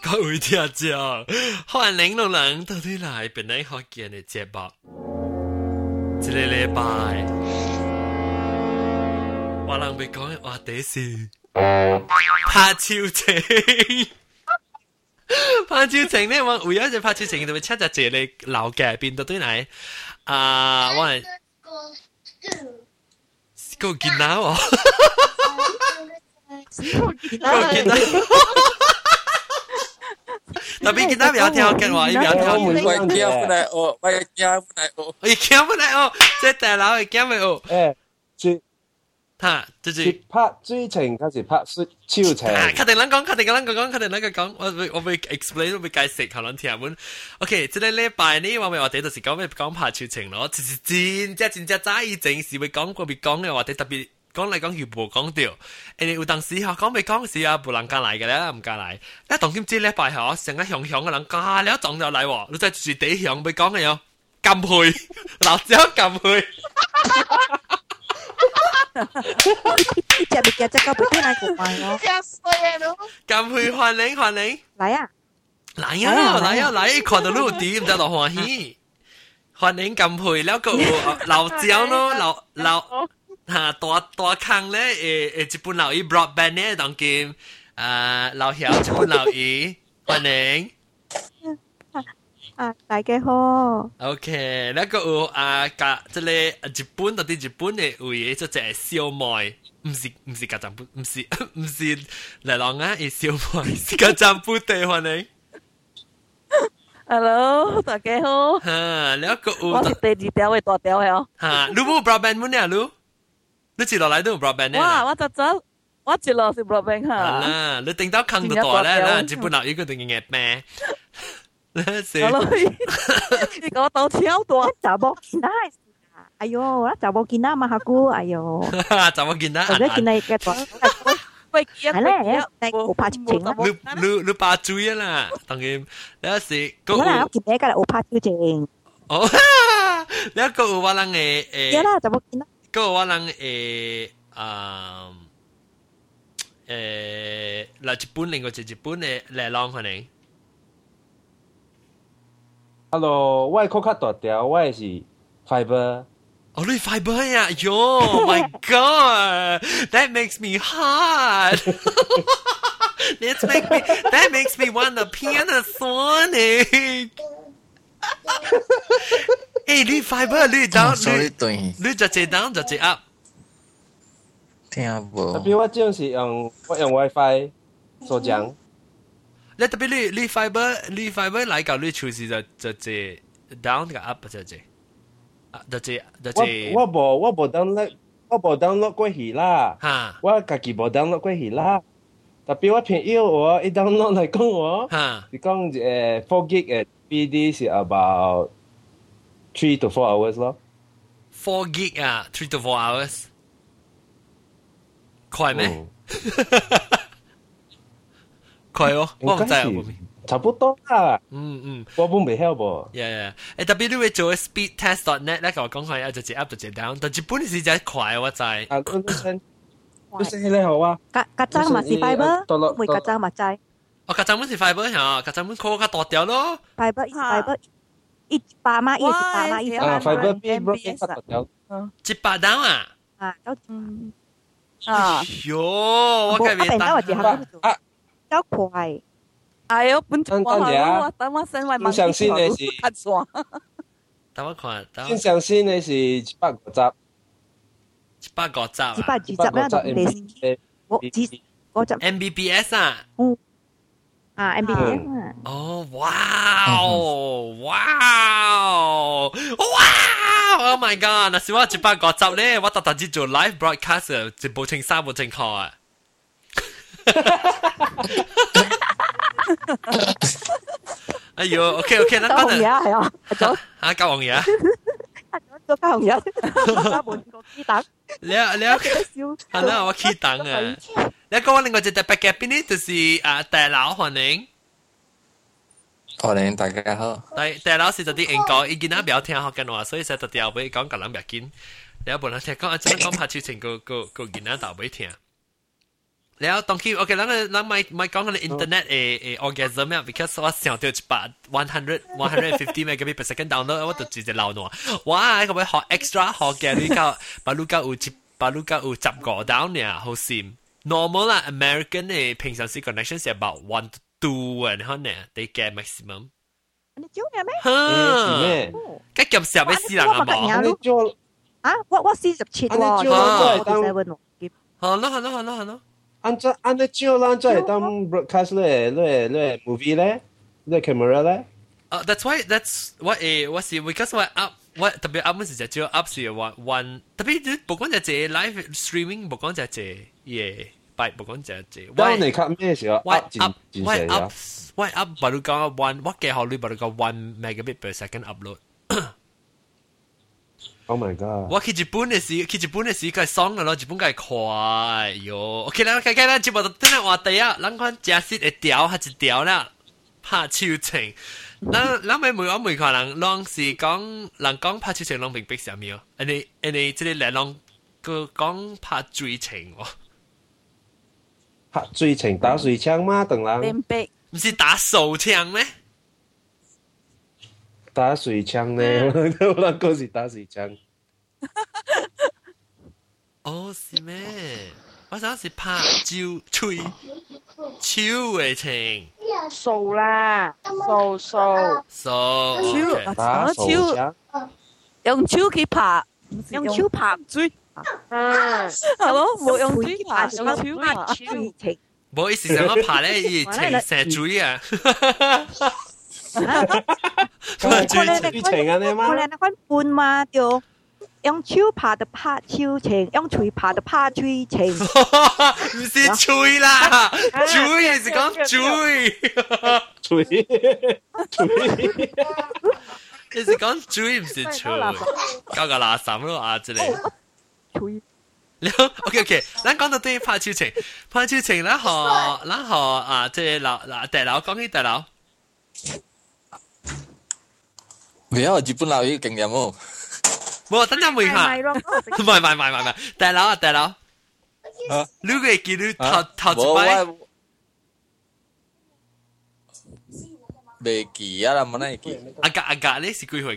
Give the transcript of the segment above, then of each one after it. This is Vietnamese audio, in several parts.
各位听众，欢迎两人到底来本嚟学见嘅节目。一个礼拜，我人要讲嘅话题是拍手情。拍照情呢，我为咗只拍照情，就会七日谢你留嘅变到堆嚟。啊，我系个见到喎，个见到。 特别其他不要跳跟我一定要跳舞我也跳舞来哦我也跳舞来哦我。也跳舞来哦这大佬也跳舞哦。哎就他就是拍剧情开始拍摄超情确定能讲确定能个讲确定能个讲我未我未 explain 未解释可能听下 ok 这里呢拜呢我未话题就是讲讲拍超情咯。就是真正真正在意正事会讲过别讲嘅话题特别讲嚟讲去冇讲到，诶有当时吓讲未讲时啊，冇人敢嚟嘅咧，唔敢嚟。一当今朝礼拜吓，成个响响嘅人加了撞就嚟喎，你真系住地响未讲嘅有，金配辣椒金配。只咪只只交俾天奶古怪咯。吓死人咯！金配欢迎欢迎，嚟啊！嚟啊嚟啊嚟！看到你点就落欢喜，欢迎金配，แล้วก็老椒咯，老老。 吓大大坑咧，诶诶，日本留意 broadband 咧，当见诶老晓日本留意，欢迎。啊，大家好。 OK，那个有啊，甲即个日本到啲日本嘅位，即系小妹，唔是唔是家阵本，唔是唔是嚟浪啊，系小妹，是家阵本地欢迎。 Hello，大家好。吓，那个有我是第二条嘅大条嘅。吓，你冇 broadband 冇呢？你？ 你接落嚟都有 broadband 咧？哇！我就走，我接落是 broadband 吓。啦，你顶到坑到大咧，啦，日本佬依个定嘅咩？死！我你讲到超多，查某见啦，哎呦，我查某见啦嘛下姑，哎呦，查某见啦，或者见你嘅短，喂，系咧，你好拍情咯，你你你把嘴啦，当然有时我嗱我见你嘅好拍情，哦，你一个有我人嘅诶，有啦，查某见啦。 个我人诶啊诶，嚟日本另外就日本嘅嚟浪可能。 Hello，我系扩较大条，我系是 fiber。哦，你 fiber 呀？Yo, my God, that makes me hot. that makes me that makes me want a Panasonic. 诶，你 fiber 你 down 你你就只 down 就只 up。听无。特别我这样是用我用 WiFi 所讲。你特别你你 fiber 你 fiber 嚟搞你处事就就只 down 个 up 就只。就只就只。我冇我冇 download 我冇 download 过去啦。吓！我自己冇 download 过去啦。特别我朋友我一 download 嚟讲我，吓！你讲诶 four gig 诶 BD 是 about three to four hours 咯。 Four gig 啊，three to four hours。快咩？快哦！我唔知啊，差不多啦。嗯嗯，我本未晓噃。 Yeah，诶特别你会做 speed test dot net 咧，我讲开啊，就只 up 就只 down，但日本是真快我知。啊，你先，你先你好啊。格格争咪是 fiber，会格争咪制。 我，格咱们是快播响，咱们可可多掉咯。快播，快播，一百嘛，一百嘛，一百嘛。啊，百播，快百，可多百。嗯，一百单啊。啊，到嗯。啊。哟，我百变单百。啊。到快。哎呦，百错了，百等我百外忙。相信的是。看错。等我看。百相信百是一百五十。一百五十。一百几十？我几？我几？我几？MBBS 啊。嗯。 啊 Mbps 啊，哦，哇哦，哇哇，Oh my god！嗱，小我一百个集咧，我特特之做 live broadcast，一部清三部正确啊。哎呦，OK OK，咱讲嘢系啊，咗啊，教王爷，做教王爷，加半个鸡蛋，你你系啦，我鸡蛋啊， 你讲我另外一只特别嘅边呢，就是啊大佬欢迎，欢迎大家好。大大佬是就啲英国，已经啊唔要听学紧话，所以实特啲后尾讲咁两日见，你一本来听讲啊，真系讲拍超情个个个见啊后尾听。 แล้ว当 Q OK，咱个咱咪咪讲嗰啲 internet 诶诶 orgasm 啊，because 我想到一百 one hundred one hundred fifty megabit per second download，我就直接闹喏。哇！咁样学 extra 学嘅，你教把路教有一把路教有十个 down 呢，好闪。 normal 啦，American 诶平常时 connection 系 about one to two 啊，可能 they get maximum。你招嘅咩？哈，咩？吉夹时候俾私人啊冇。安尼做啊，我我四十七喎，啊你招都系当 seven 喎。好咯好咯好咯好咯。按照按照照咱再当 broadcast 咧咧咧 movie 咧咧 camera 咧。 Uh, that's why that's what a what see because what up what 特别 up 是就只有 up 是 one one 特别你不讲就只 live streaming 不讲就只 耶，拜不讲就只。当你看咩时候 why up up 真真 why 细 up 啊？ why up 巴鲁讲 one 我记好你巴鲁讲 one megabit per second upload。 Oh my god！我去日本嘅时，去日本嘅时佢系爽嘅咯，日本佢系快哟。OK 啦，计计啦，节目就等下话第一，咱看假设会调还是调啦，拍超情。咱咱咪每我每个人，拢是讲人讲拍超情，拢明白啥物哦？安尼安尼，即个嚟拢个讲拍追情喎， 拍水情打水枪吗，等人明白。唔是打手枪咩？打水枪呢，我諗嗰時打水槍。哦，是咩？我想是拍照吹超的情，數啦，數數，so 超打手槍，用手去拍，用手拍水。嗯，系咯，冇用水拍，用手拍。拍水情，唔好意思，想我拍咧，伊情成水啊！咁系水情啊你嘛我？哋那款半嘛就用手拍就拍手情，用嘴拍就拍水情。唔是吹啦，吹是讲吹，水水，你是讲吹唔是吹，搞个垃圾咯啊！这里。 吹你好，OK OK，咱讲到对拍超情，拍超情咱学咱学啊，即系老嗱大佬讲起大佬，唔要日本佬要经验哦。冇等阵问下，咪咯，唔系唔系唔系唔系，大佬啊大佬，啊你个记你头啊头一摆，我未记啊啦，冇得记。阿格阿格你是几回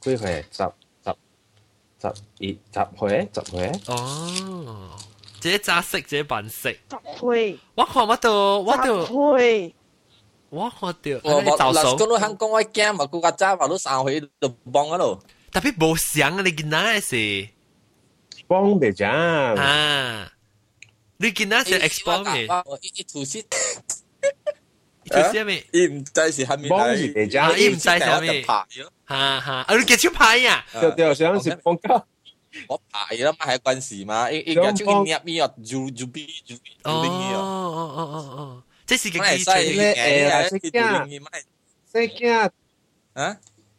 几岁？十十十二十岁十岁。哦，自己揸色，自己扮色。会我看我到，我到，会我看到，我我你走嗱，数，讲到香港我惊嘛，个家揸话都三岁就帮嗰度。特别冇相啊！你见那是帮别讲，啊，你见那是 export 嘅，我一一吐血，条咩咩？伊唔知是系咪帮是别啊讲，伊唔知系咩 拍咯，吓吓，啊你几超派啊？对对，想是帮交，我拍啦嘛系关事嘛，伊伊个中意捏咪啊，就就比就就哦拎嘅啊，哦哦哦哦，这是个咪机系制。诶啊，就拎嘅咪细囝啊，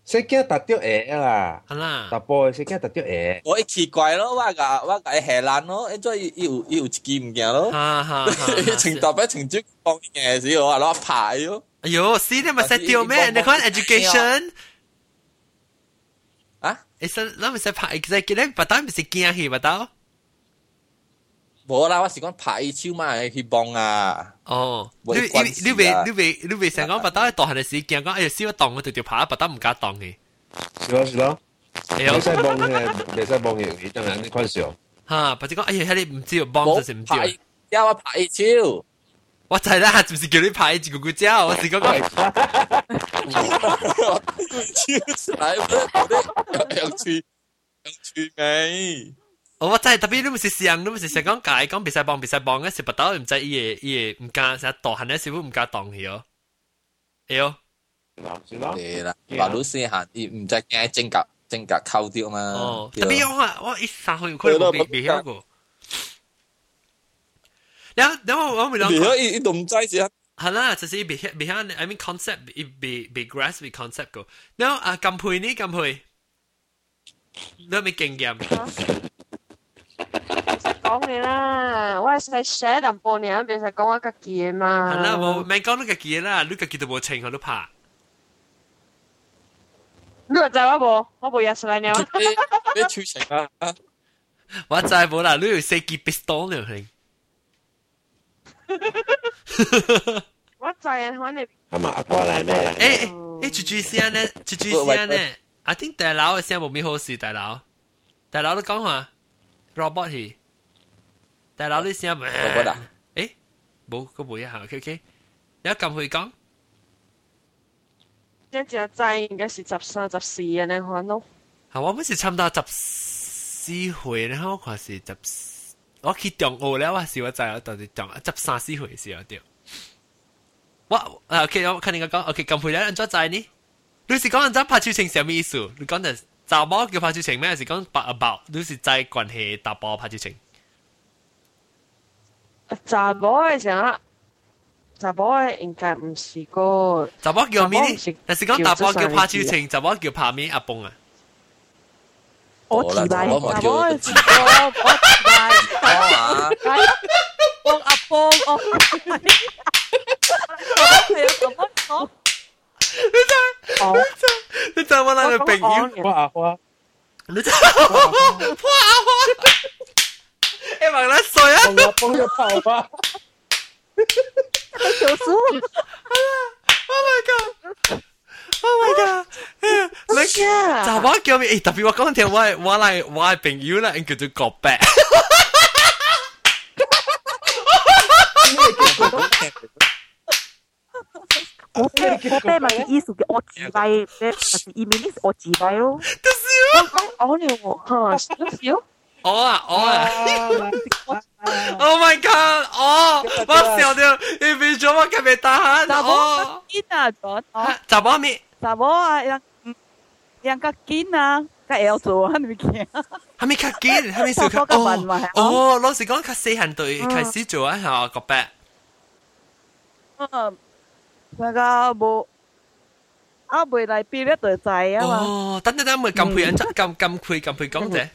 细囝达到下啦，好啦达，波细囝达到下，我一奇怪咯，我个我个系烂咯，一再要要一支唔见咯，哈哈哈。情代表情主帮嘅时候，我攞拍咯，哎呦，是你咪识掉咩？你看 education。 啊？你识，你咪识拍 executive，不但唔是惊戏，不到。冇啦，我是讲拍伊手嘛，去帮啊。哦，你你冇关事你未啊你未你未成讲不但当系你时惊讲，哎呀，少一当我条条拍，不但唔敢当嘅。是咯是咯，哎呦未，使帮嘅，未使帮嘅，你当然你款少，吓，或者讲，哎呀，你唔知帮就是唔知。拍伊，因我拍伊手。 我就系啦，系唔是叫你拍一只咕咕蕉？我是讲讲，超嚟，我哋有趣有趣味。我真系特别你唔是想，你唔是想讲解讲别使帮别使帮嘅时，不但唔知伊嘢伊嘢唔敢，成日当系咧师傅唔敢当佢哦。哎呦，是咯，系啦，话老师行，伊唔知惊正甲 性格沟啲嘛。哦，对特别我我一三岁可能未未晓过。 然后然后我咪谂而。家呢度唔知先。系啦，就是未晓未晓，I mean concept 未未 grasp 未 concept 个。然后啊，金配呢金配，你有冇经验？讲你啦，我系使写淡薄年，变成讲我家己嘅嘛。系啦，我未讲呢个嘢啦，呢个叫做冇情我都怕。你话就我冇，我冇嘢出嚟呢。你出情啊！我就系冇啦，你要四支 pistol 呢系。 我就系可能。阿嫲过嚟咩？诶诶，猪猪声咧，猪猪声咧，I think 大佬嘅声冇咩好事，大佬，大佬都讲话 robot 系，大佬啲声咪。 robot 啊？诶，冇个冇一下，OK OK，你一揿佢讲。一只仔应该是十三、十四嘅呢，可能。系我嗰时差唔多十四岁，然后嗰时十， 我去中学咧，我时我就到底中十三四岁时候掉。我啊，OK，我肯定讲，OK，咁配咧，安怎知呢？你是讲安怎拍超情什么意思？你讲就查某叫拍超情咩？是讲白 about，你是在关系打波拍超情。查甫嘅时候，查甫嘅应该唔是个。查某叫咩呢查某唔是？但是讲打波叫拍超叫情，查某叫拍咩阿崩啊？ 我自败，我冇查甫叫嘅是个，我自败。帮阿帮我，系啊，咁样讲，哦，你就我那个朋友，花花，你就哇哇！你问你衰啊？帮我帮个头发。小叔， Oh my god! Oh my god! 你查某叫咩？诶特别我讲条我系我嚟我系朋友啦，叫做国白。我俾我俾咪嘅意思叫我自败，但是意味呢是我自败咯。我讲我了喎，吓，少少。 我啊我啊！Oh my god！哦，我笑到你变咗我嘅未打查某哦。坚啊，咗哦，查某咩？查某啊，人人家坚啊，家会做啊，你咪见。系咪较坚？系咪少较？查某较慢嘛哦哦，老实讲，较细汉队开始做啊，吓国白。嗯，那个无啊，未来毕业就知啊嘛。哦，等等等，咪揿配人揿揿配揿配讲者。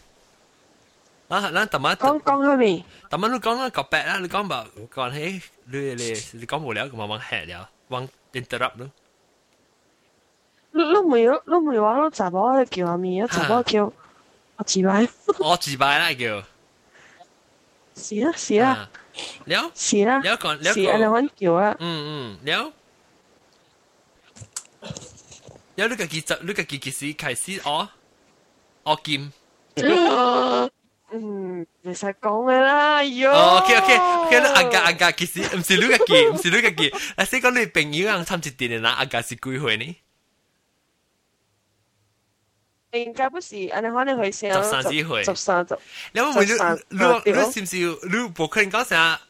啊，嗱，特晚讲讲开未？特晚你讲啦，国白啦，你讲吧，讲起你你你讲无聊，咁我往 head 了，往 interrupt 咯。你你唔要，你唔要话你查甫叫阿咪，查甫叫我自败。我自败啦叫。是啊，是啊，啊，了是啊，了讲了是啊，你讲，可以叫啊。嗯嗯了。了你个记实，你个记几时开始学？学剑。 嗯，唔使讲嘅啦，哟。哦，OK OK OK，你阿家阿家其实唔是你个记，唔是你个记。嗱，先讲你朋友人参一点嘅啦，阿家是几岁呢？应该不是，安尼可能会先十三四岁十三十。你问你十三你啊对你是唔是你无可能讲啥？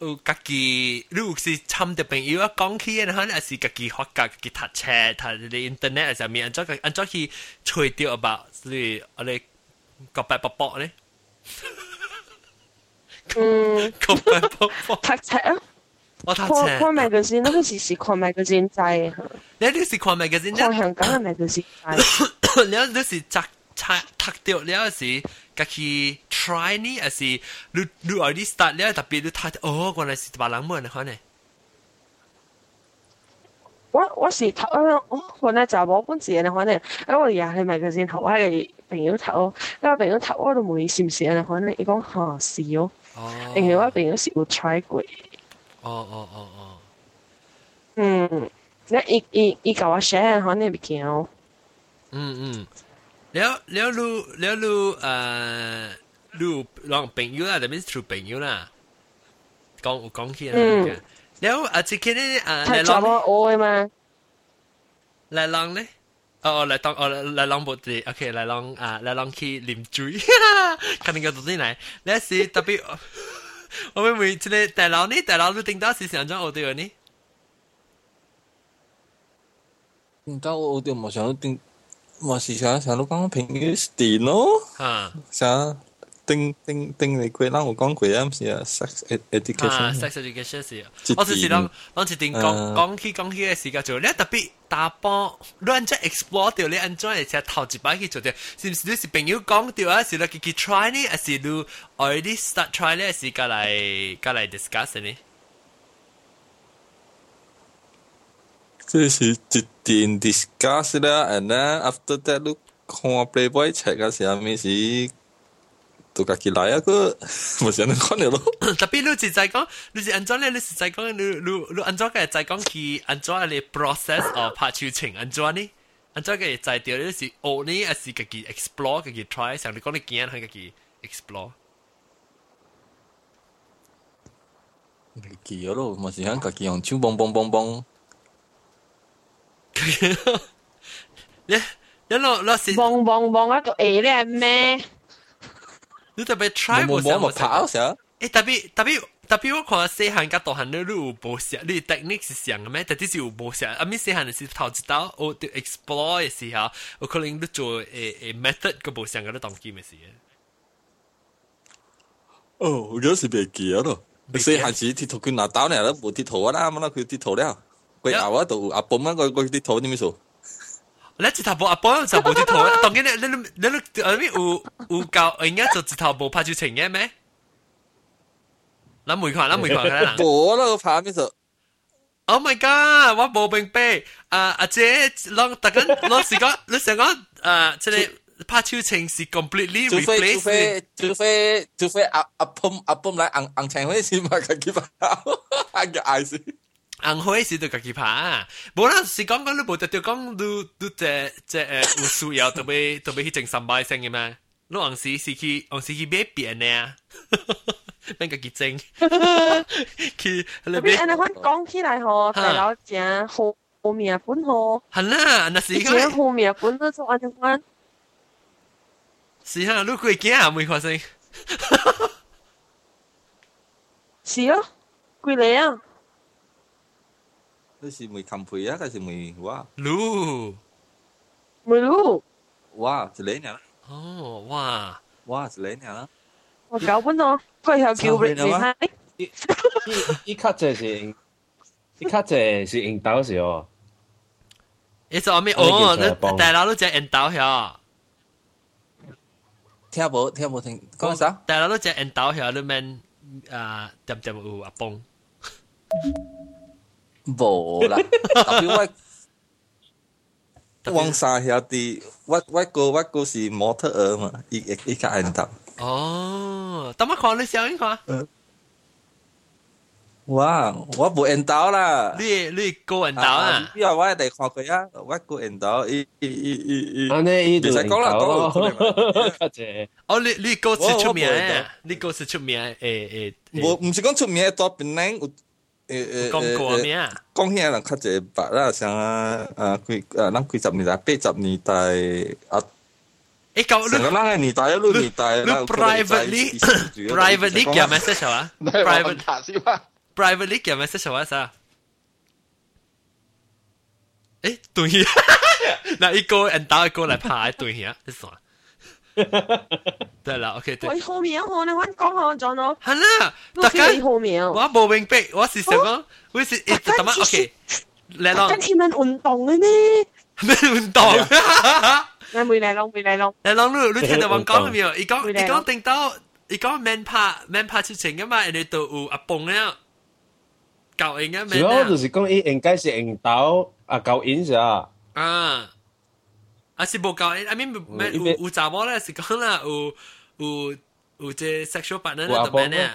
有家己，你有是参着朋友啊讲起嘅，可能系家己学家己读册，读啲 internet 上面，按怎个按怎去吹掉 about，所以我哋个白卜卜咧， 嗯，个白卜卜，读册啊，我读看看册。 magazine，那个时时看 magazine 制，你呢是看 magazine 看香港嘅 magazine 制。你你是摘摘读掉，你是家己 try 呢，还是你你 already start 你特别你睇哦，原来是别人问可能。 我我是頭啊，我可能就冇本事嘅，可能因為又係 magazine 頭啊嘅朋友頭，因為朋友頭我都冇是唔是啊？可能你講嚇是哦，哦，因為我朋友是有 try 過。哦哦哦哦，嗯，那伊伊伊甲我 share 可能比較。嗯嗯，了了你了你誒，你讓朋友啦，特別係朋友啦，講講起啦， 了啊，即系咧诶嚟睇咗浪我爱嘛？嚟浪咧。哦，嚟当哦嚟浪部啲，OK，嚟浪啊嚟浪去啉水，肯定个到啲嚟，你是特别，我们每即系大佬呢，大佬都顶到是上咗我哋呢，点解我哋冇想到点 我是想想你讲朋友是电咯，吓想 定定定你佢啦，我讲佢啊，是啊，sex ed- 啊 education， ，sex education 是，一我就是点当当一定讲诶讲起讲起嘅时间做，你特别打波，你安怎 explore 掉，你安怎会只头一摆去做掉，是唔是你是朋友讲掉啊？是你去去 try 呢，还是你 already start try 呢？还是过来过来 discuss 呢？这是一点 discuss 啦，and then after that 你看 Playboy check 嘅时候，咩事 都家己来啊个，冇想你讲了咯。特别你是在讲，你是安怎呢？你是在讲你你你安怎嘅在讲去安怎你 process 哦拍手情安怎呢？安怎嘅在掉你是学呢，还是自己 explore 自己 try？像你讲你见系自己 explore。记咗咯，冇时间家己用手蹦蹦蹦蹦，你你攞攞是，望望望一个 A 咧咩？ 你特别 try 冇冇冇想冇跑成，诶特别特别特别我看细汉甲大汉你你有无想，你 technique 是像嘅咩？但系是有无想，啊咪细汉是头一道我对 explore 嘅时候，有可能你做诶诶 method 个无想嘅你当机咪是嘅。哦，我有时别记咗咯。细汉时铁头佢拿刀呢，都冇铁头啊啦，乜啦佢铁头了，佢咬啊度阿崩啊个个铁头点样做？ 你一头部阿波就冇啲头，当然你你你你后面有有教人家做一头部拍住情嘅咩？谂每看，谂每看睇啦。冇啦，个拍咩做？ Oh my god！我冇明白，啊阿姐，攞特紧攞时讲，你成讲啊，即系拍超情是 completely 除非除 replace 非除非除非阿阿崩阿崩嚟硬硬情嗰啲先嘛，佢叫拍，叫嗌先。 硬开时就自己拍，冇啦是讲讲你冇特调讲你你只只诶有需要特别特别去整三百声嘅咩？你硬时是去硬时去买变嘅啊，变个结晶，去你特别买安尼款讲起来吼，大佬正好好命本吼，系啦，那是以前讲好命本都做安尼款，是啊，你几惊啊？冇发生。是咯，贵嚟啊！ 你是未冚配啊？还是未哇噜，没路，哇一年啦，哦，哇，哇一年啦。我搞本咯，佢又叫你你睇，伊伊较济是用，伊较济是用刀是哦。你做咩？我哋哦，叫出来帮你大佬都只引导呀，听无听无听讲啥？大佬都只引导呀，你们啊点点有阿崩， 无啦，特别我往沙兄弟，我我个我个是模特儿嘛，伊伊伊较引导。哦，等我看你上一看，哇，我冇引导啦。你你个引导啊，因为我哋看佢啊，我个引导，伊伊伊伊伊。安尼伊就用唔使讲啦刀咯，讲啦较济。哦，你你个是出名我我冇引嘅导，你个是出名诶诶，无唔是讲出名多边领有 诶诶讲过咩啊？讲起来人较济白啦，像啊啊几啊，咱几十年代、八十年代啊，诶讲成个你咱嘅年代、嗰个年代，你 privately privately 叫 message 啊？private 查先嘛， privately 叫 message 啊啥？诶对，那一个引导一个来拍对呀，是啥？ 对啦，OK 对。我好命我你款讲下咗咯，系啦，我大家非好命，我冇明白，我是想讲，我是诶，等下 OK，你跟讲天文运动嘅咩？咩运动？你未嚟咯，未嚟咯，你讲你你听到我讲未有？伊讲伊会嚟讲定到，伊讲免拍免拍出情噶嘛，人哋都有阿蹦了，教应啊免主要就了是讲伊应该是用刀啊搞影是啊。啊， 啊，是无够，阿明咩有有查某咧，是讲啦，有有有只 sexual partner 咧，做咩咧？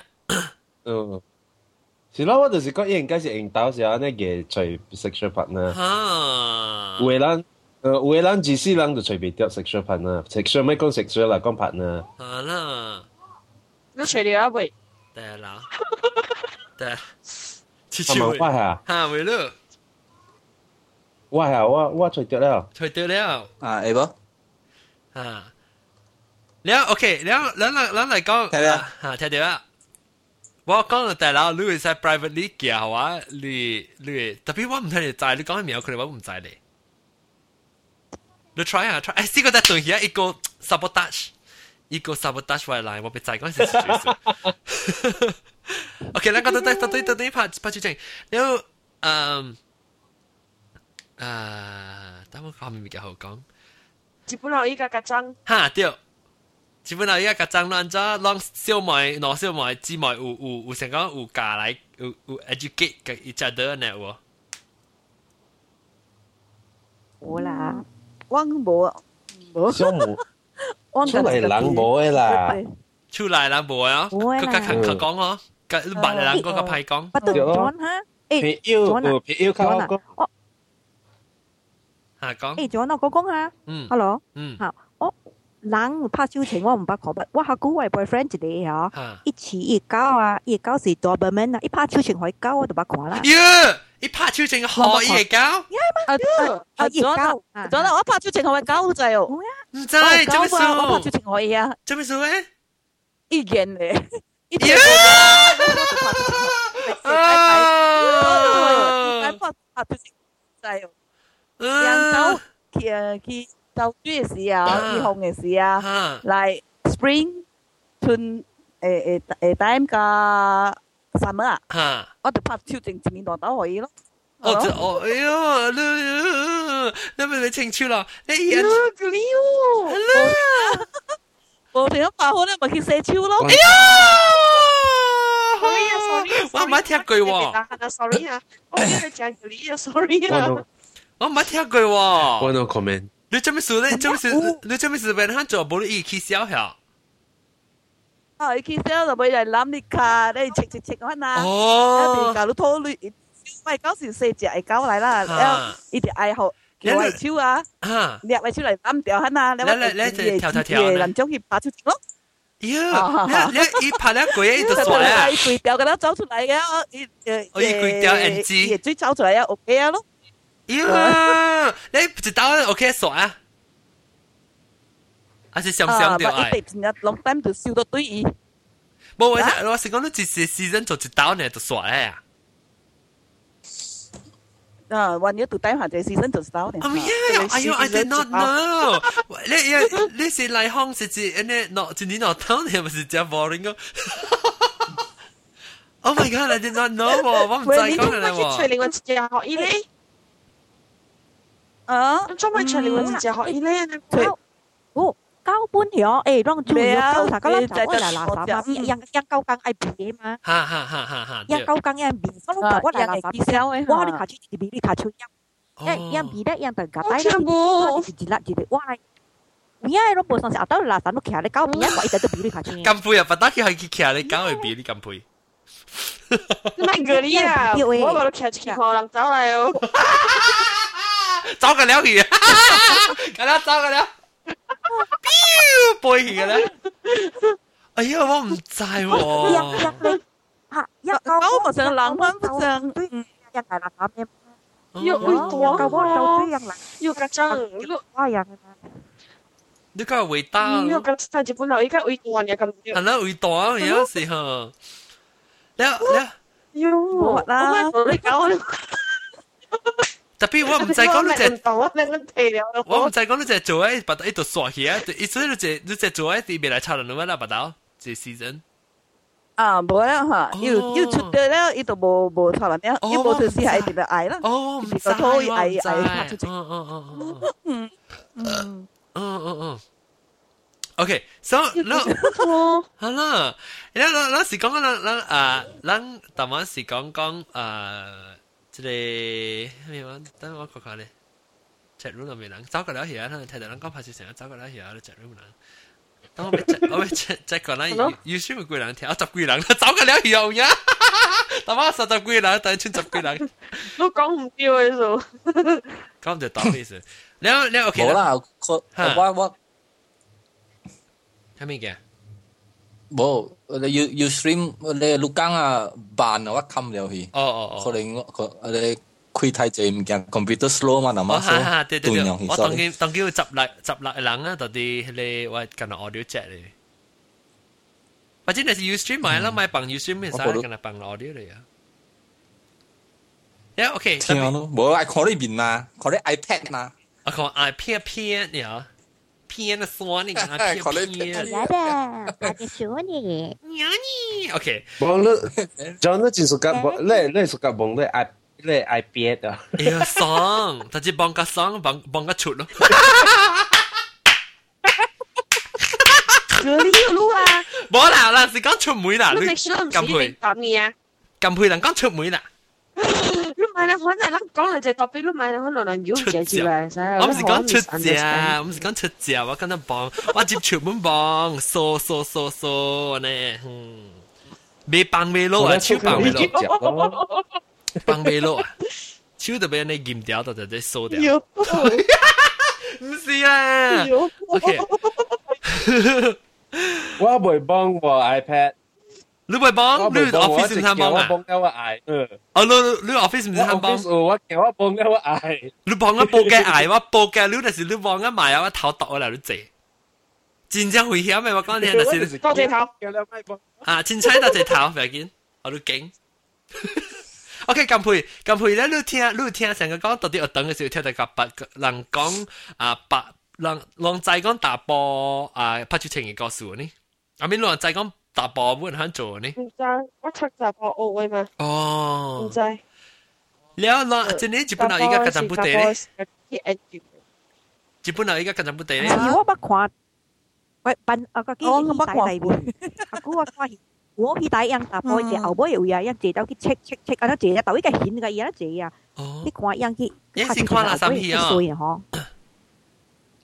嗯，是啦，我就是讲应该是引导下那个在 sexual partner。哈，为啦，呃，为啦，只是人，就随便掉 sexual partner，sexual 咩讲 sexual 啦，讲 partner。好啦，你随便阿伟。对啦，对，七七位。哈，为了。我下我我除掉了。除掉了啊，会无？啊，了 OK，了咱嚟咱嚟讲，听到吓听到啊！我讲到大佬，你会使 privately 嘅话，你你特别我唔听你知，你讲嘅名，佢哋话唔知你。 你 try 下 try，诶试过得对而一个 sabotage，一个 sabotage 为嚟，我俾再讲一次。OK，两个都对都对都对拍拍出正，然后嗯 诶，等我讲面比较好讲。日本佬依家嘅争，哈对。基本上依家个争乱咗，让小妹、攞小妹、姊妹有有有成讲有教来有有 educate 嘅一只的呢喎。冇啦，我冇冇，小母我出嚟人冇嘅啦，出嚟啦冇啊，佢佢佢佢讲嗬，佢白人嗰个派讲，不对，John 哈，皮腰有皮腰靠个， 吓讲，诶，John 我讲下嗯，hello，嗯吓，我人拍照情我唔捌讲，我下个位 boyfriend 一个吓，吓，一次一交啊，一交是 Doberman 啊，一拍照情可以交我就捌看啦，呀，一拍超正可以搞，啊啊啊！一交咗啊，咗啦，我拍照情可以交滞哦，唔知我系做咩交啊，我拍数照？情可以啊，做咩数咧？一元咧，一呀拍拍照情滞 哦，养狗佢佢斗猪嘅事啊，结红嘅事啊。吓， like spring to 诶诶诶 time 嘅 summer 啊，吓。我哋拍超正前面度都可以咯。哦，这哦，哎呀，你你咪你清楚啦，你而家嗰啲喎，我哋一拍好咧，咪叫射超咯。哎呀， sorry 啊，sorry 啊，我唔系听句喎，啊，sorry 啊，我跟佢讲嗰啲啊，sorry 啊， 我no 我唔系听句我喎， no comment。你做咩事咧？你做咩事？你做咩事？俾人做冇你去笑下。啊，佢先就俾人谂你卡，你切切切开啦。一哦边，搞到拖累，喂，嗰时四只系狗嚟啦，吓然后呢只嗌号叫为超啊，吓，你为超嚟谂掉下啦，你嚟嚟嚟就跳跳跳呢人中去拍超咯。呀，你你一拍两句一就傻啦，一跪掉嘅啦，走出嚟嘅，我诶诶，我一跪掉 NG 追走出嚟啊，OK 啊咯。 呀，你唔知道 OK 耍啊？還是想想掉哎？long time 就燒到對伊。冇我我成講你一時 season 做一刀呢，就耍咧啊！啊，one year to time 下隻 season 就刀呢。Oh yeah！哎呦，I did not know。你呀，你是嚟香是只呢？攞今年攞刀呢，唔是只 boring 個。Oh my god! I did not know 喎，我唔知講嚟喎。出嚟我只學伊咧。Ờ, trong mày trả lời gì chả hỏi lên. Ồ, cao bốn hiểu, ê, rong chú hiểu, cao thả các lắm chả là là sao mà yang yang cao căng ai bị mà. Ha ha ha ha ha. Yang cao căng yang bị, có lúc cao là là sao. Wow, đi khả chú đi bị đi khả chú yang. Yang bị đấy yang tầng cả tay. Ôi, chỉ là chỉ để wow. Mía ai rong bồ sang sẽ ở đâu là sao nó kia đấy cao mía quậy tới bị đi khả chú. Cầm phui à, bắt đắc kia kia đấy cao ai bị đi cầm phui. Mày gửi à, bố bảo nó kia kia khó lắm cháu này. 走嚟哦。走嘅了佢，咁啦走嘅了，飙背起嘅咧。哎呀，我唔知一喎。一你吓一个狗咪上冷翻不上，对，一系垃圾嘅，要会个多个就对人嚟，要个争，哇人。你个伟大。要个争日本佬依家会换嘅咁系啦，会大啊，有时候。你你要冇啦你搞特 别我唔使讲你只，到啊，你个皮了，我唔使讲你只做喺把到一度刷起啊，意思你只你只做喺啲未来超人啦，把到这 season。啊，冇啦吓，要要出嘅咧，呢度冇冇错啦，要要冇条丝系点样嗌啦？哦，唔知个拖我唔嗌知，嗌出嗯嗯嗯嗯嗯嗯，嗯嗯嗯。OK，so 那好啦，然后那时讲讲咱咱啊，咱台湾是讲讲啊， 即个咩话？等我看看咧，chat room 入面人走过嚟去啊，睇到咱讲拍摄成日走过嚟去啊，chat room 人。等我咪 check，我咪 check check 过啦，you stream 咪几人听？十几人，走过嚟去用呀！台湾十十几人，但系穿十几人，都讲唔掉嘅数。讲唔就当咩事？你你 OK 冇？啦，佢我我系咩嘅？冇， 你要要 stream 你录讲啊扮啊，我冚了去，哦哦哦。可能我佢你开太济唔惊，computer slow 嘛，嗱哦，嘛哈哈，对对对，断我当佢当佢十六十六人啊，到啲你我近来 audio chat 嚟，或者你是 Ustream 买啦，买bằng Ustream 咩晒，近来bằng audio 嚟啊。Yeah，OK，听咯，冇爱看呢边啦，看啲 iPad 啦， 我讲啊偏偏呀，偏的酸你啊偏可能偏。呀 Panasonic, not Pia. Panasonic. Okay. Bong le, John le jin suka le le suka bong le i le i pie de. Yeah, song. Ta ji bong ka song, bong bong ka chut lo. Rồi đi lu à. Bỏ nào là chỉ có chụp mũi là. Lúc này chỉ là không chỉ định tạm nghỉ à. Cầm phi là có chụp mũi là. 配人讲出梅啦。你买你可能你讲你就特别你买你可能人妖出借住嚟，使我唔是讲出只，我唔是讲出只，我讲得帮，我接出门帮，扫扫扫扫呢，嗯，未帮未攞啊，超帮未攞，攞。帮未攞啊，超特别你验掉就就扫掉，要唔是啊，OK，我未帮喎 iPad， 你会帮，你我未帮，我 office 直唔通帮啊？叫我帮我嗌，嗯，哦，你你 office 唔我通帮 office？我叫我帮我嗌，你帮我报嘅挨，我报嘅你，但是你帮我买啊，我头度我嚟你借，真正危险嘅，我讲你，但是。多谢头。叫你咪帮。啊，凊彩多只头，唔要紧，我都惊。OK，咁配咁配咧，你听你听成个讲到啲学堂嘅时候，听到个白人讲啊白人人仔讲打波啊拍出情嘅故事呢？阿边人仔讲 打波冇人肯做呢？唔知，我出杂货奥威嘛，唔哦，知。了啦，真系日本人依家紧张不地咧，咧。日本人依家紧张不地咧。是我捌看，喂，笨啊个机我我捌看大边，啊估我看我去睇样搭波只后尾有呀，一只到去 check check check，啊，只到一个显个嘢一只啊，哦你，看样去，你是看哪三片啊衰啊嗬，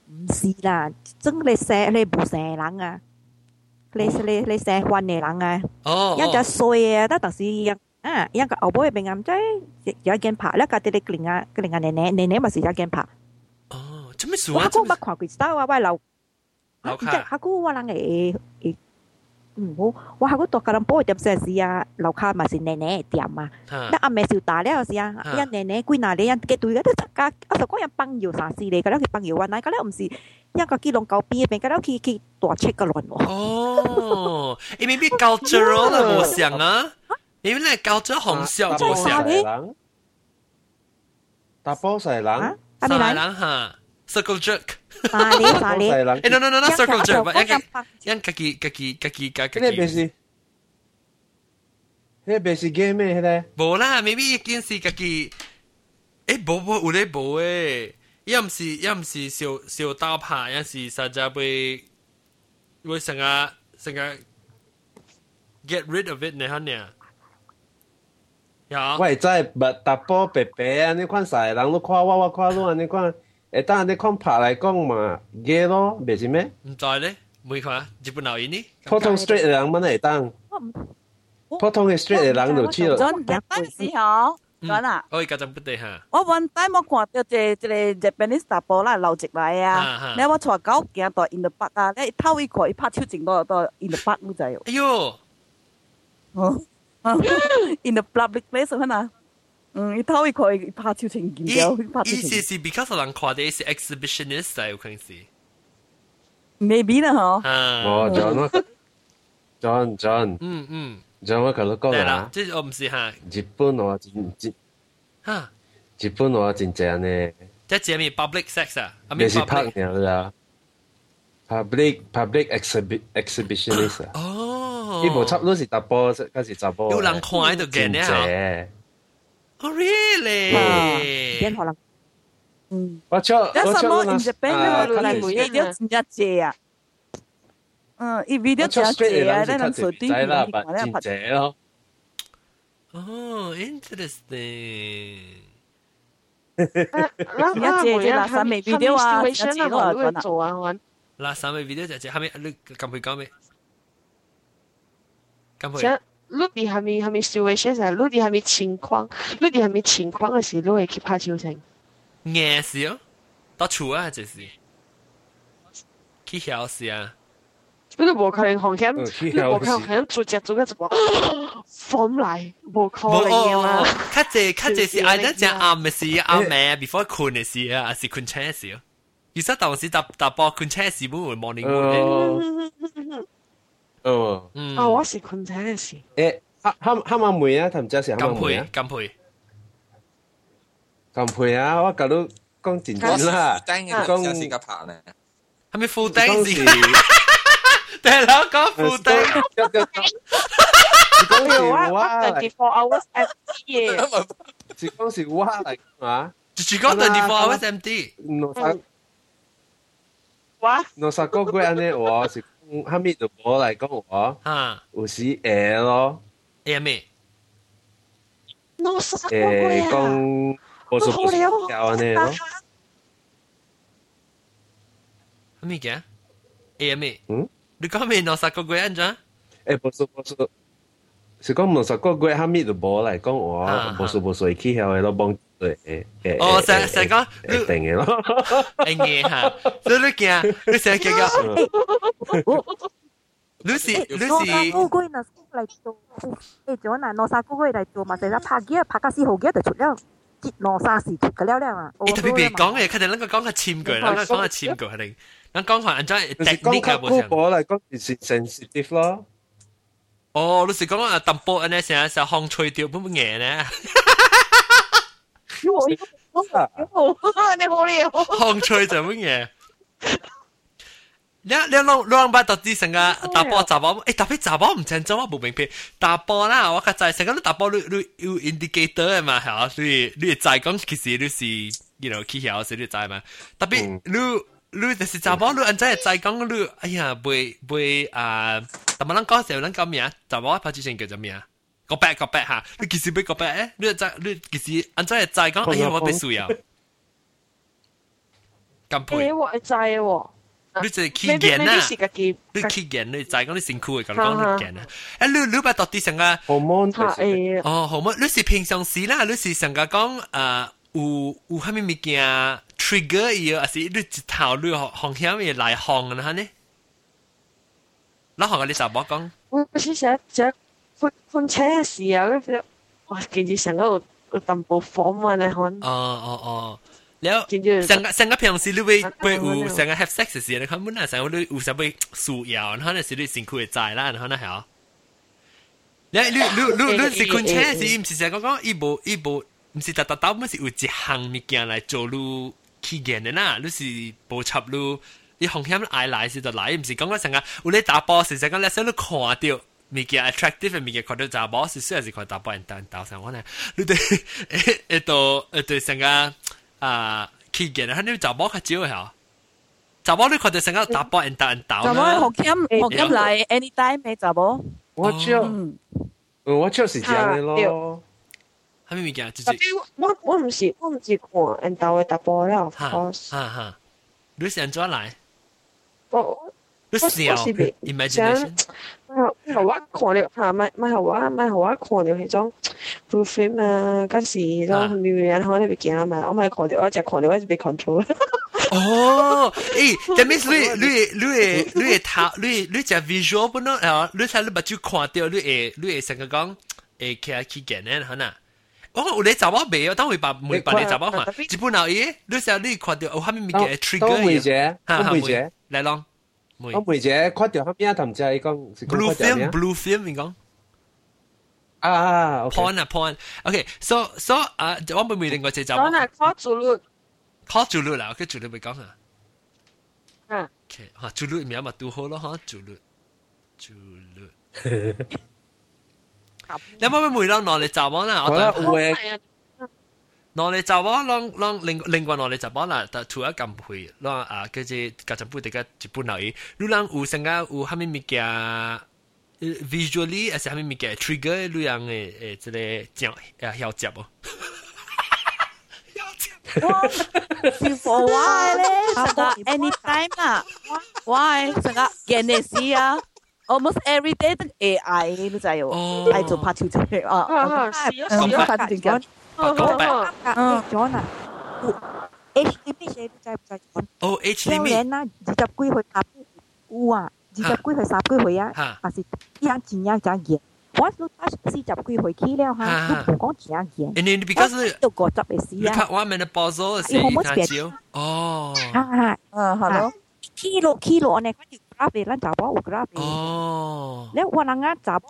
唔是啦，真你写你唔成人啊， 你你你写惯嘅人啊。哦，一只衰啊，得特是一啊，一个后背边咁即有一件拍，一个啲啲另外另外奶奶奶奶咪是有一件拍。哦，做咩事我啊？讲乜看佢 style 啊，喂楼，楼即系卡下估我人诶 唔好，我喺嗰度可能不点些事啊，楼卡咪是奶奶点啊，那阿咩少大呢有啊，奶奶归哪里，因对嘅都家，阿叔讲人朋友啥事嚟，佢朋友话，嗱，嗰啲唔是。一个鸡笼狗边边，咁样去多个轮喎。哦，你为啲教咗啦，我想 啊，你为咧红。大波西人，大波西人，吓。，circle jerk。沙你沙你，细人诶，no no no no circle jerk，我一个拍一家己家己家己家嗰啲便己。是，嗰啲便是 game 咩？嗰啲无啦，maybe 一件事家己。诶，无无有咧无诶，一唔是一唔是小小刀拍，一是实在会会成日成日 get rid of it 呢下呢？有。喂，真系咪打波白白啊？你看细人都看我，我看你，你看， 诶，但系你看拍嚟讲嘛，嘅咯，唔是咩？唔知咧，每看日本闹嘢呢？普通 straight 嘅人乜嚟当？我唔普通嘅 straight 嘅人就去了。真日本时候，真啊！我而家就不地吓。我 one time 我看到一个一个 Japanese 打波啦，流直来啊啊！你我带狗行到 in the park 啊，你偷伊看伊拍手整到到 in the park 唔知哦哎呦， ，in the public place 可能， 嗯，他会可以拍超情景的，会拍超情景。是是，because 人夸的是 exhibitionist，有可能是。maybe 呢？哈。我 John 啊，John John，嗯嗯，John 我可能讲啦，这我不是哈。日本话真真，哈，日本话真正呢。这节目 public sex 啊，也是拍鸟啦。public public exhibit exhibitionist 啊。哦。伊无差不多是直播，开始直波。有人看就见呢。真正。正。哦，really？边可能嗯，我出我出有什么那 in Japan 啊咧，嚟嗰时 video 真正借啊，嗯，伊 video 我出真 straight 嘅借啊，人是你能随睇条仔啦，便但真看咧拍，正咯。哦，interesting。而家借借垃圾未 video 啊而家借都系咁啊做啊，我嗱，三位 video 就系后尾你揿佢讲咩？揿佢。 陆地还没还没 situations 啊，陆地还没情况，陆地还没情况的时候，都会 keep 把心情。硬是哟，打趣啊，真是。去小事啊。那不可能风险，那不可能做这做那什么，疯来，不可能啦。卡这卡这是爱那讲阿美事，阿美 before 谦的事啊，还是谦车事哦。你说当时打打波谦车是不 morning morning 哦。哦，哦，嗯，啊，我是困醒嘅事。诶，黑黑黑马梅啊，同唔知是黑金配马梅啊，金配，咁配啊，我搞到 讲真真啦，单嘅讲先个拍呢，系咪负顶讲时是？大佬讲负顶，是讲是我我我 twenty four hours empty 嘅，是讲是我嚟讲啊，就住讲24 hours empty。no 啥哇， no 啥个月安尼我是讲 哈密的博来跟我啊，我是 L 咯，M，弄啥鬼啊？我是不是聊？哈，你讲鬼？诶，不是不是，是讲弄啥鬼？哈密的博来跟我，不是不是，去聊完了帮。诶诶诶。哦，成成讲你诶定嘅咯。哎嘢吓，所以你惊，你成日惊个，你是你攞晒是乌龟嗱嚟做，诶咗嗱攞晒乌龟嚟做嘛，成日拍嘅拍架四号嘅就出了，接攞晒时出嘅了了嘛。你特别别讲嘅，佢哋能够讲个签句，能够讲个签句系你，能讲话人真系就是讲 technique 较嘅冇古堡嚟讲是 sensitive 咯。哦，你是讲啊，淡薄呢成日成风吹掉本本嘢呢，我 你好料，风吹就本嘢。你你两两把特啲成个打波杂波，诶特别杂波唔正宗啊，冇明白打波啦，我个就系成个你打波你你要 indicator 嘅嘛，系啊，所以你就系讲其实你是，you know 起晓时你就系嘛，特别你。你就是杂波，你安真系就讲你，哎呀，背背啊，但系咱讲时候咱讲咩啊？杂波拍之前叫做咩啊？ 个白个白吓，你其实俾个白诶，你就你其实安真系就讲，哎呀，我俾输啊！咁配，诶我系制喎，你就系起你眼啊！是个机，你起眼，你就系讲你辛苦嘅咁讲你眼啊！诶，你你把到底成个 hormone 吓诶，哦，好冇？你是平常时啦，你是成个讲诶有有虾米物件 trigger 伊，还是你一头你红险嘅来红啊？呢？嗱，学个你就冇讲。我是想想 分分车嘅时候，跟住哇，见住成个有淡薄火啊，你看，哦哦哦，แล้ว 见住成个成个平时你会会有成个 have sex 嘅时候，你看本来成个你有时会输药，然后呢是你辛苦嘅债啦，然后呢系啊。你你你你你是困车是唔是成个讲伊无伊无，唔是特特特，唔是有一项物件来做你起见嘅啦，你是无插你。你红险爱来时就来，唔是讲讲成个有你打波时成个咧，想你看到 物件 attractive 嘅物件，看到打波时虽然是看打波人打打上我呢，你对诶诶到诶对成个啊起见啊，你打波较少系打波你看到成个打波人打人打就冇学音学音嚟 anytime 嘅就冇。我超嗯，我超是这样嘅咯。系咪物件？就特是别我我唔是我唔是看人导嘅搭波啦，of 哈 course，哈哈，你是安怎来？我 你想我是别 imagination 咪系我看了吓，咪咪系我咪系我看了迄种 blue film 啊，嗰时啊种妙人可能会惊嘛，我咪看了，我只看了，我是被 control。哦，诶，that means 你你你会你会睇你你只 visual 本咯，啊，你睇你把就看到你会你会成个讲诶起起见咧，可能。我有你查某未啊？当会把每把你查某嘛，一本后嘢，你成你看到有虾米物件 trigger 当梅嘢，姐，当梅姐，嚟咯， 梅当梅姐看到后边同只伊讲是讲 blue 看到 film 咩 blue film 你讲。啊啊，OK， point 啊 point。OK，so so 啊，我妹妹另外只就然后呢 call 主律， call 住律啦，OK 住律咪讲啊。嗯， OK，吓住律名咪都好咯，吓住律住律。你冇咩梅啦，攞嚟集网啦，我觉得 我有嘅系啊，攞嚟集网，攞攞另另外攞嚟集网啦，但除咗咁配，攞啊，跟住家阵杯大家一本留意，你谂有成个有虾米物件？visually 还是虾米物件 trigger 你样嘅诶，即系讲诶晓接哦。是 for why 咧？成个 anytime 啦，why 成个见嘅事啊，almost every day 都 AI 你知喎，哦系做拍条出啊啊啊，是啊嗯是啊 八九八，嗯，咗啦。H 啲咩嘢制唔制咗？哦，H 啲咩？啦，二十幾去搭烏啊，二十幾去三幾去啊，還是一樣錢一樣嘢。我都八四十幾去起了哈，都唔講錢一樣。因為你比較是都過十嘅事啊。你睇我們的報數是幾少？哦，啊，嗯，好咯。起落起落呢？佢條 graph 咧，咱查甫有 graph 咧。哦。你話人家查甫，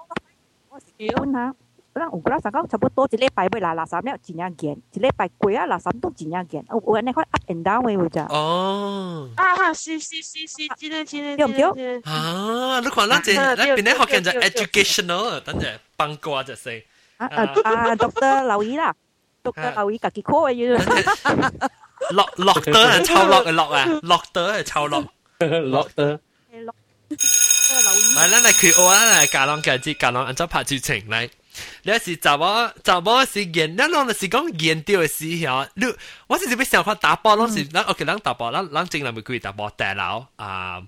我是結婚哈。ะ 可能有嗰阵讲差不多一礼拜要拿垃圾了真正见，一礼拜过啊垃圾都真正见，有有安尼款 up and down 嘅会咋？哦。啊，是是是是，真的真的对唔对真的。啊，你看咱这啊咱边咧学嘅就对对对 educational，等阵帮过就系。啊啊啊，Doctor 刘姨啦，Doctor 刘姨家己 call 嘅要。落落得系抽落嘅落啊，落得系抽落。落得。咪咱嚟佢我咱嚟教人嘅知教人按照拍住情嚟。 你有时就我就我是研，咱拢是讲研究嘅时候，你我是要想看打波，拢是咱 OK，咱打波，咱咱正南咪佢打波大佬啊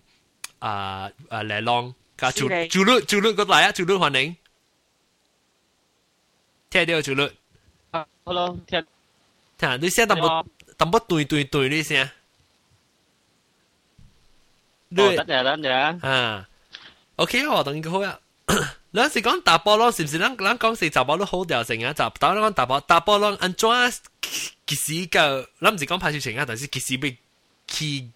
啊啊嚟浪，加主主律主律过嚟啊，主律欢迎，听到主律，啊，hello，听，听你声淡薄淡薄对对对呢声，哦，得嘅，得嘅，啊，OK，我等佢好啊。 咱是讲打波咯，是唔是？咱咱讲是打波都好掉成啊！就打咱讲打波，打波咯，安怎其实个，咱唔是讲拍事情啊，但是其实要去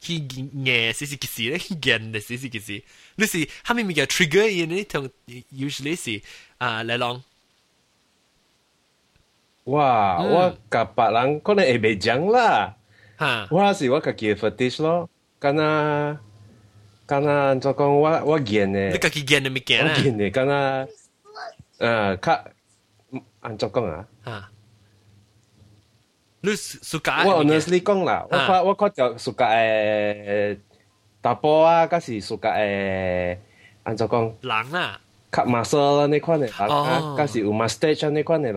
去硬，是是其实咧硬嘅，是是其实，你是后面咪叫 trigger 嘢呢？同 usually 是啊嚟讲，哇！我甲别人可能会袂讲啦，吓，我是我家己嘅 fetish 咯， 敢若敢若安怎讲，我我见嘅你。家己硬嘅咪硬啊？我见你敢若，诶，较安怎讲啊？吓，你暑假我 honestly 讲啦，我看我看着暑假诶打波啊，甲是暑假诶安怎讲，人啊，较 muscle 呢款嘅人哦啊，甲是有 mustache 呢款嘅人。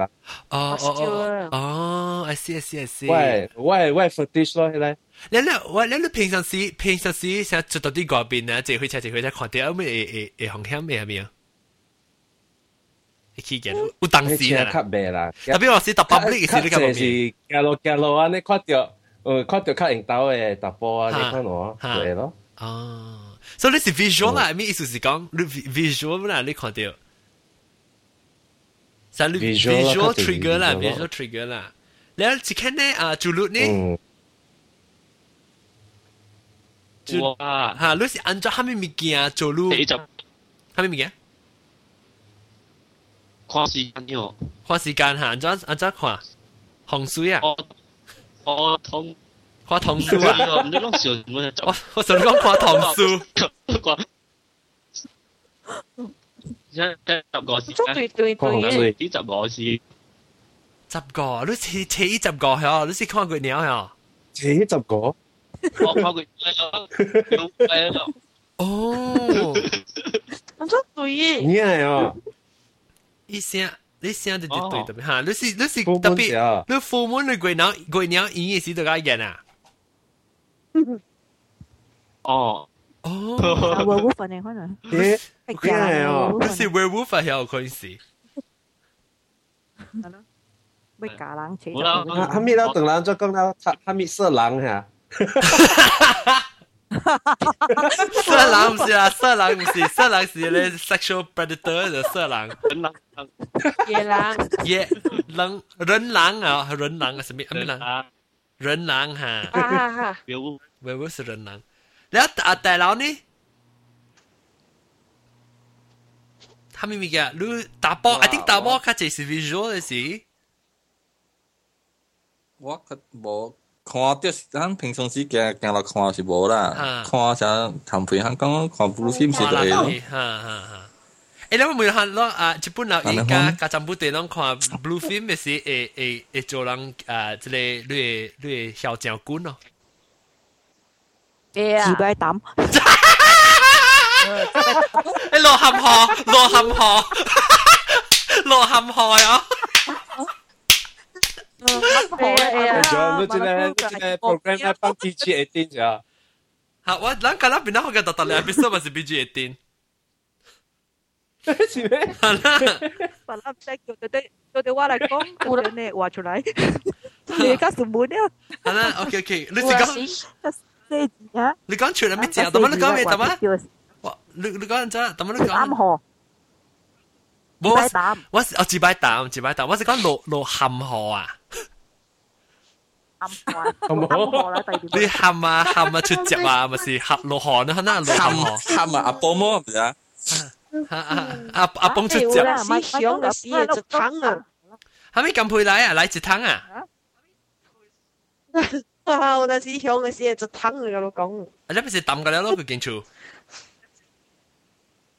哦哦哦，哦，I see I see I see。喂喂喂 fetish 咯，迄 个。你你我你你平常时平常时成日做到啲嗰边啊，坐火车坐火车看到有咩会会会风险咩系咪啊？会去见有当时车较啦，袂啦。特别我是搭 public 嘅时你较济咁面，是行路行路啊，你看着，呃，看着较用刀嘅打波啊，你看我，哈对咯。哦，所以你是 visual 啦，咩意思是讲你 visual 啦，你看到，所以你 Visual 啦 visual 较济 trigger 啦 visual ，visual trigger 啦，你只看呢啊，主律呢，嗯， 就哇，吓，你是按照虾米物件做路，你就虾米物件？看时间哟，看时间吓，按照按照看，洪水啊，我我通看唐书啊。啊，你拢想我就我我想讲看唐书，讲，一十个时间，做对对看洪对水几十个时，十个，你似似十个系你是看过鸟系这十个， 我看佢要诶哦，咁做对你系哦，一声你声就对对特别吓，你是你是副特别本者，你父母你鬼鸟鬼鸟演嘅时都加演啊，哦，哦，啊，werewolf 嚟可能咦，系你系哦，你是 werewolf 系有嗰阵时，会假人扯好啦哈哈密到等人做讲到哈哈密色狼吓， 色狼唔是啦，色狼唔是，色狼是你 sexual predator 就色狼。人狼，野狼，野狼，人狼啊，人狼啊，什么？人狼，人狼哈。werewolf werewolf 是人狼，然后大大佬呢？他咪咪嘅，你打波，I think 打波，佢只是 visual 嘅事。我佢冇。看到是咱平常时行行落看是无啦，看啥谈片香港看 blue film 是就会咯。哈哈哈。诶，你有冇看咯？啊，日本佬而家家阵部队拢看 blue film 嘅时，诶诶诶做人啊，即系你系你系小将军咯。咩啊？自摆胆，诶，落陷河，落陷河，落陷河啊！ 咩啊？就你这个你这个 program 要放 PG 一定就，吓，我咱今日边度学嘅特特嚟，episode 咪是 BG 一定。是咩？系啦。把它再叫对对对对我嚟讲，我哋呢话出嚟，你而家是冇呢？系啦，OK OK，你是我讲是四字啊，你讲全系咩字啊？点解你讲咩？点啊？哇！你你讲阵，点解你讲？啱河，自冇摆胆，我是我自摆胆，自摆胆，我是讲落落陷河啊！ 啱河，啱河啦，第二你陷啊陷啊出汁啊，咪是陷落河啦，可能落陷河。喊喊啊阿波么唔是啊？ 啊啊阿阿蹦出有脚，啦，是香嘅死嘅一桶啊！系咪咁配嚟啊？嚟一汤啊？啊，我那是香嘅死嘅一桶嚟，我讲。啊，你咪是抌㗎啦，攞佢进处，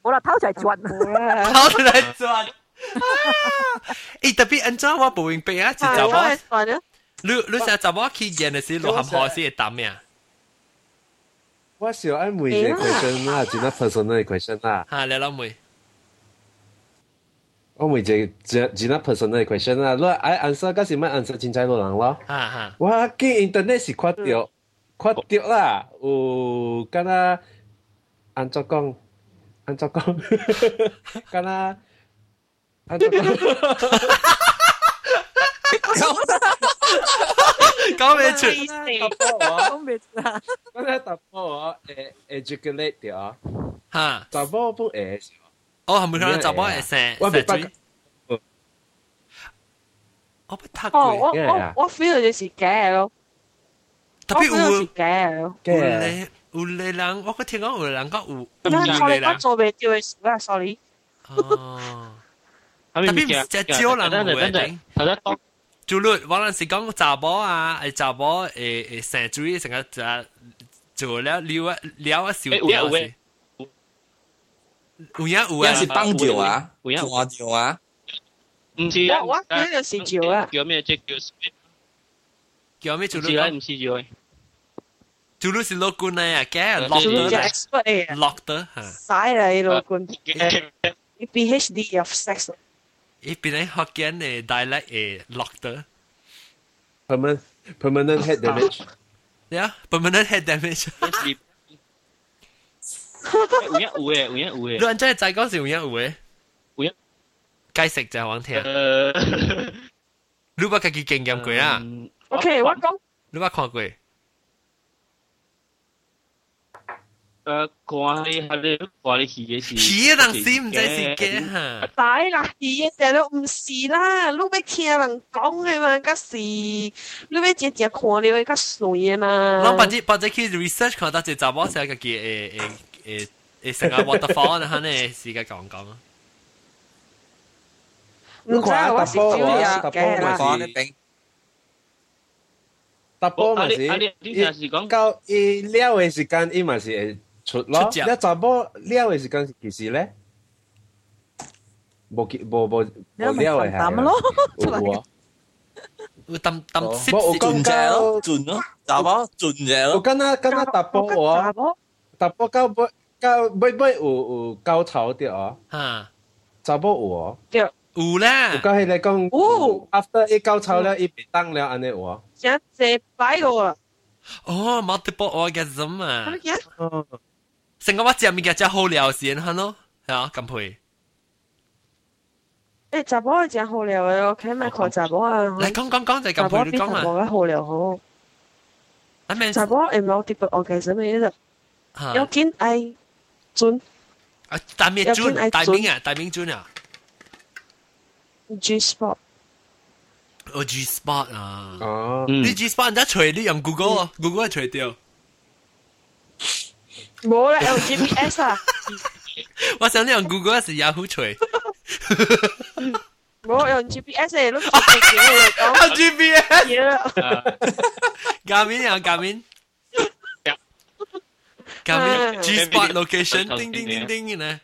我啦偷就系转。冇啦，跑出嚟转。诶，特别安怎我无用背啊？就就系我系我，烦啊！ 你你成日就我去演嘅时，落冚河先会抌咩啊？我想按每一个 question 啦，只那 personal 嘅 question 啦，吓，你老妹，我每一个只只那 personal 嘅 question 啦，你爱 answer 嗰时咪 answer 凊彩路人咯。吓吓，我见 internet 是看到，看到啦，有敢若安怎讲？安怎讲？敢若安怎讲？ 讲咩出？答波我，讲咩啊？敢若答波我诶 educate 掉，吓，答波不会。我系咪可能就我系成我明白成嘴？我不ทัก 哦，佢，我我我 feel 就是假咯，特别我 feel 是有假咯。有咧有咧人，我个听讲有人讲有因为有我哋我咧人，做未到嘅事啊，sorry。哦。特特别唔只招人等阵等阵，头先讲 做律，可能是讲查某啊，诶查某诶诶成水成个就做了撩啊撩啊小调是，有影有啊有是，帮脚啊，有影抓脚啊，唔是啊，我我 feel 就是照啊。叫咩即叫叫咩做唔是啦，律？唔是叫嘅。做律是老官啊，嘅做咗只 lock expert 嚟啊， lock 的吓，嘥啦呢老官。PhD of sex。 一边咧学紧诶 dialect 诶 lock 的， permanent permanent head damage。呀，permanent head damage。有影有嘅，有影有嘅。你真系仔嗰时有影有嘅，有影鸡食就系讲听，诶，你把自己经验过啊？ OK，我讲你把看过？ 诶，看你系你看你戏嘅事。戏嘅人死唔知是嘅吓。大啦，嘢成都唔是啦，你要听人讲嘅嘛，嗰时你要直接看你会较水嘛。我把只把只去 research 看到只查某写个嘅诶诶诶诶成个 waterfall 呢，呢时间讲讲啊。唔知啊我是照呀答波嘅啦。讲你顶答波嘛是，啊你你你是讲到伊了嘅时间，伊嘛是会 出咯。出只你查某了嘅时间其实咧，无无无无你咪了嘅分担咯有啊。会抌抌我摄有讲转只咯，转咯，查某转只咯，我敢若敢若答波我，答波到尾到尾尾有有高潮啲哦，吓，查某有哦。有啦有，讲迄个讲有，after 伊高潮了，伊被当了安尼有哦。真正摆个啊！哦，multiple orgasm 啊， 你睇哦，成个我食物件真好料先，系咯，系啊，咁配。诶，杂波系真好料嘅，我睇咪看杂波啊。嚟讲讲讲就系杂波咁配，你讲啊，比杂波嘅好料好。阿咩杂波系 multiple orgasm 嘅啫，有吓，见爱准啊大名有见尊，爱大名啊，大名尊啊， G spot。哦 G spot 啊，哦，嗯你 G spot 人家除你用 Google 啊，Google 系除掉， 冇啦，用 GPS 啊，我想你用 Google 系 Yahoo 除，冇用 GPS 嚟，都直接嚟讲 GPS，嘢啦。假面啊假面。假面 G spot location，叮叮叮叮嘅呢。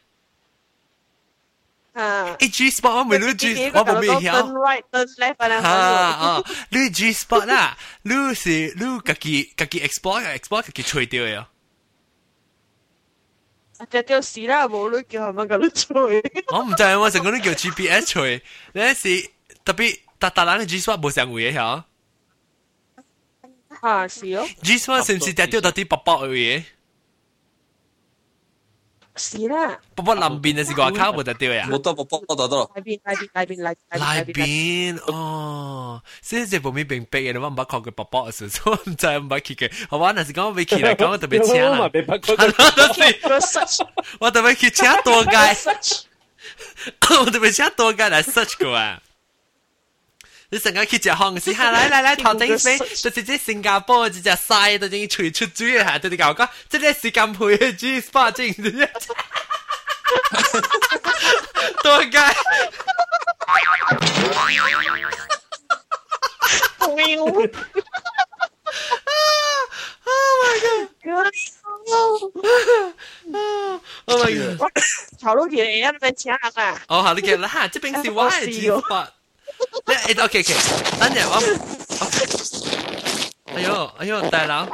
啊，诶 G spot 我未รู้ G，我冇未晓。 turn right turn left 啊，哈哦，你 G spot 啦，你是你自己自己 export 嘅 export 自己吹掉嘅。 只條屎啦，冇女叫係咪咁樣吹？我唔知啊，我成个都叫 GPS 吹，你是特别特特人嘅 G spot 冇上回嘅吓啊，是哦，，G spot 是唔是掉掉到啲薄薄嘅嘢？是啦，薄薄南边嘅是外口冇得掉呀冇。得冇帮我得得咯，大边大边大边大内边边哦，所以这部面并逼嘅，你话唔捌看佢薄薄嘅时候，我唔知唔捌去嘅。好玩，但是讲未去嚟讲，我特别请我嘛啦。被拍过。系咯，都是个 search 我特别去请多个界。 search 我特别请多间嚟 search 过啊！ 你成日去隻行時，下 來來來頭頂飛，就是即新加坡只隻曬到已經吹出水啊！對你講講，即係時間配嘅 G spot 正多解。喵 Oh my god！頭都見你一邊請人啊！哦，好，你嘅啦，這邊是我嘅 G spot。你誒，OK OK，等陣我，哎呦哎呦，大佬，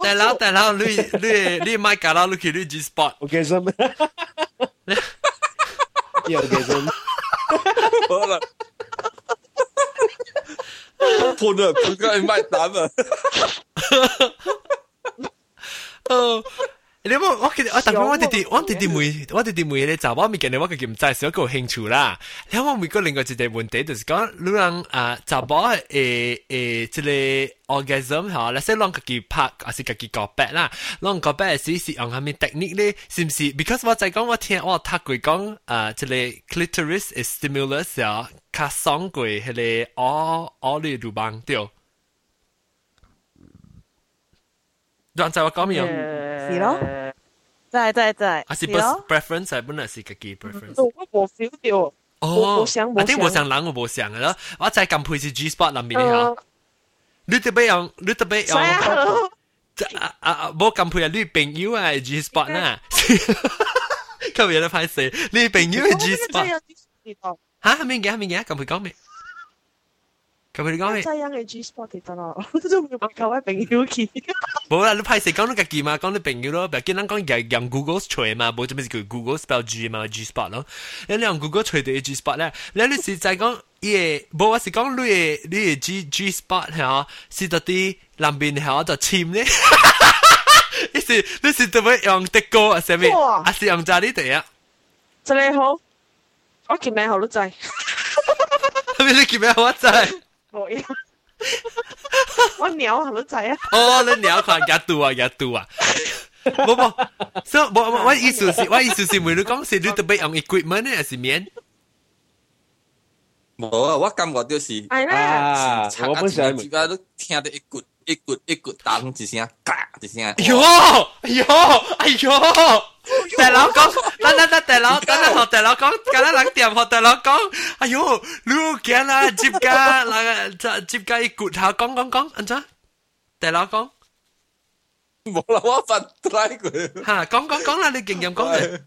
大佬大佬，你你你買架啦，你去你 G spot。orgasm 有 orgasm 好啦，判啊判佢賣膽啊！哦。你有冇？我记得我特别我哋啲我哋啲妹，我哋啲妹咧就我未见你，我嘅唔知少一个兴趣啦。你有冇每个另外一个问题，就是讲你人啊，就冇诶诶，即个 orgasm 吓，你识啷个己拍，还是自己搞白啦？啷个白是是用下面 technique 咧，是唔是？Because 我就讲我听我读过讲啊，即个 clitoris is stimulus 啊，卡爽过系个我我呢度帮对。让在我讲咩？是咯， 在在在，啊是是咯 preference 系本来是自己 preference。我冇 feel 到，哦，我想啊啲冇冇想人我冇想嘅咯，我就系咁配是 G spot 里面嘅吓，你特别用，你特别所以用，啊啊啊，冇咁配啊，你朋友系 G spot 啦，今日有得拍摄，你朋友系 G spot，吓系咩嘅？系咩嘅？咁配讲咩？ 咁配讲咩？真系嘅 G spot 记得咯，我都唔够喺朋友见。冇啦，你拍摄讲你自己嘛，讲你朋友咯，别见人讲用用 Google 除嘛，冇做咩叫 Google spell G 嘛，G spot 咯，你用 Google 除对 G spot 咧，你你实际讲嘢，冇我是讲你嘅你嘅 G G spot 系是到啲南边系就签咧，你是你是特别用的歌啊，上面哇啊是用咋呢地啊？真系好，我叫名号都制，系咪你叫咩好真系？ 我我鸟都制啊！哦，你鸟看日度啊，日度啊。冇冇，所以我我我意思是，我意思是，每你讲是你特别用 equipment 呢，还是面？冇啊，我感觉就是系啦，啊，我本想而家都听到一骨 一骨一骨弹一声，嘎一声。哎呦，哎呦，哎呦！大佬讲，等等等，大佬，等等学大佬讲，今日两点学大佬讲，哎呦，你惊啦，接家嗱个接家一骨头，讲讲讲，安怎？大佬讲，冇啦，我发呆佢。吓，讲讲讲啦，你经验讲嘅，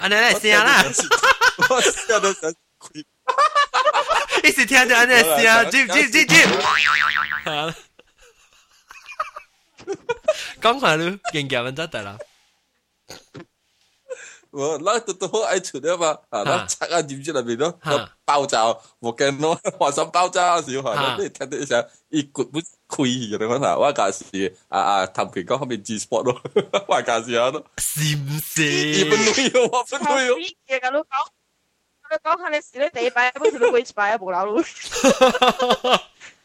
安尼嚟声啦，我笑到想跪。 一起听着安尼声，进进进进。刚快了，跟家人在打啦。我那都都好爱出的嘛，啊，那擦啊进去那边咯，爆炸，我跟侬发生爆炸的时候，你听到一声，一骨不开去的嘛，我讲是啊啊，唐平刚后面 G spot 咯，我讲是啊，是不是？你不对哦，不对哦。讲下你试你第一摆，好似你会摆一部楼咯。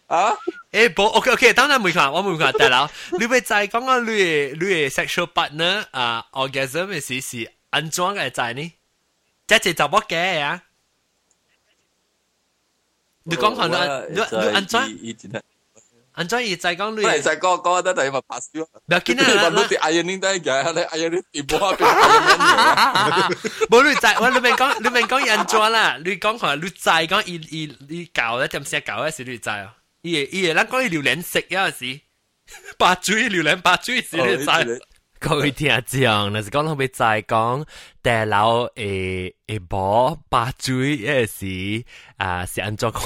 啊，诶，冇，OK OK，当然唔看，我唔看，大佬，你咪再讲下你嘅你嘅 sexual partner 啊，orgasm 嘅事是安怎嘅在呢？即系就乜嘅啊？你讲下你安你你安怎 以前安怎而再讲你本来就讲讲得第一咪拍烧，唔要紧你话啦，你哋 ironing 得嘅，你 ironing 电波变 ironing 冇你再我你咪讲你咪讲安怎啦？你讲下你再讲伊伊伊搞咧点先搞咧是你再啊？伊伊伊咱讲伊榴莲食有时八嘴榴莲八嘴是你再。各位听众，那是讲后尾再讲，大佬诶诶波八嘴嗰时啊是安怎讲？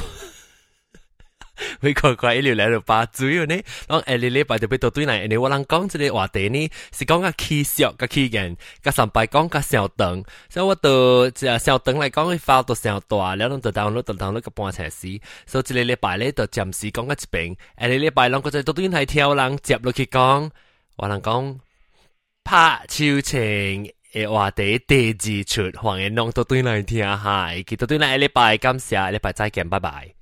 每个怪一六来了，主要呢，让艾丽丽把就被到对来，你我能讲这个话题呢？是讲个气象个气象，加上白讲个小灯，所以我都只小等来讲佢发到小大，了侬就当了就当了个半小时，所以这个礼拜呢，就暂时讲个一边，艾丽丽拜啷个在多对来挑人接落去讲，我能讲拍秋情。诶，话题第二出，欢迎侬到对来听下，记得对来礼拜感谢，礼拜再见，拜拜。